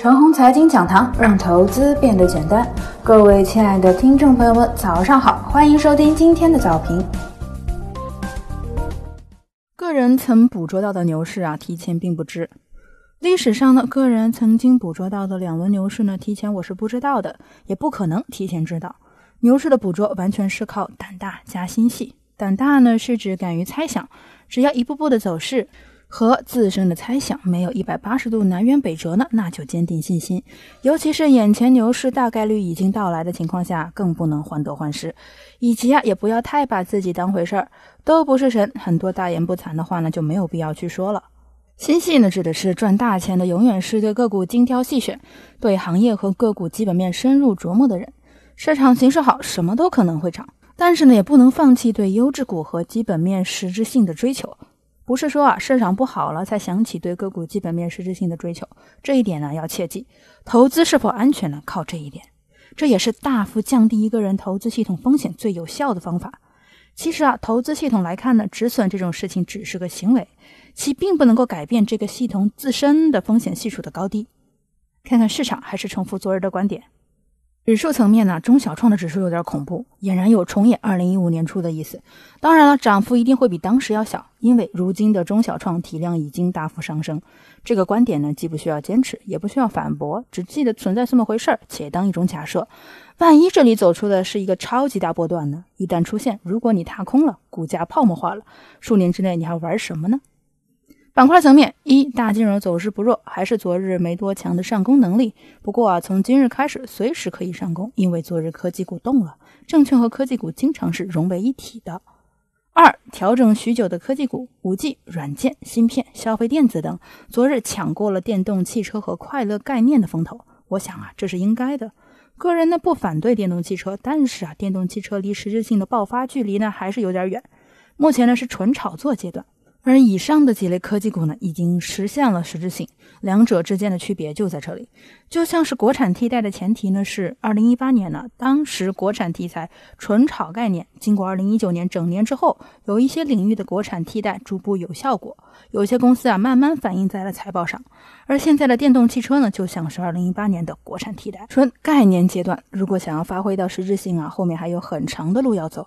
陈红财经讲堂，让投资变得简单。各位亲爱的听众朋友们，早上好，欢迎收听今天的早评。个人曾捕捉到的牛市啊，提前并不知。历史上呢，个人曾经捕捉到的两轮牛市呢，提前我是不知道的，也不可能提前知道。牛市的捕捉完全是靠胆大加心细。胆大呢，是指敢于猜想，只要一步步的走势。和自身的猜想没有一百八十度南辕北辙呢，那就坚定信心。尤其是眼前牛市大概率已经到来的情况下，更不能患得患失。以及啊，也不要太把自己当回事儿，都不是神，很多大言不惭的话呢，就没有必要去说了。心细呢，指的是赚大钱的，永远是对个股精挑细选，对行业和个股基本面深入琢磨的人。市场形势好，什么都可能会涨，但是呢，也不能放弃对优质股和基本面实质性的追求。不是说啊市场不好了才想起对个股基本面实质性的追求，这一点呢要切记。投资是否安全呢？靠这一点，这也是大幅降低一个人投资系统风险最有效的方法。其实啊，投资系统来看呢，止损这种事情只是个行为，其并不能够改变这个系统自身的风险系数的高低。看看市场，还是重复昨日的观点。指数层面呢，中小创的指数有点恐怖，俨然有重演二零一五年初的意思。当然了，涨幅一定会比当时要小，因为如今的中小创体量已经大幅上升。这个观点呢，既不需要坚持，也不需要反驳，只记得存在这么回事儿，且当一种假设。万一这里走出的是一个超级大波段呢？一旦出现，如果你踏空了，股价泡沫化了，数年之内你还玩什么呢？板块层面，一大金融走势不弱，还是昨日没多强的上攻能力。不过啊，从今日开始随时可以上攻，因为昨日科技股动了，证券和科技股经常是融为一体的。二调整许久的科技股，五 G、软件、芯片、消费电子等，昨日抢过了电动汽车和快乐概念的风头。我想啊，这是应该的。个人呢不反对电动汽车，但是啊，电动汽车离实质性的爆发距离呢还是有点远。目前呢是纯炒作阶段。而以上的几类科技股呢，已经实现了实质性，两者之间的区别就在这里。就像是国产替代的前提呢，是二零一八年呢，当时国产题材纯炒概念，经过二零一九年整年之后，有一些领域的国产替代逐步有效果，有些公司啊慢慢反映在了财报上。而现在的电动汽车呢，就像是二零一八年的国产替代，纯概念阶段，如果想要发挥到实质性啊，后面还有很长的路要走。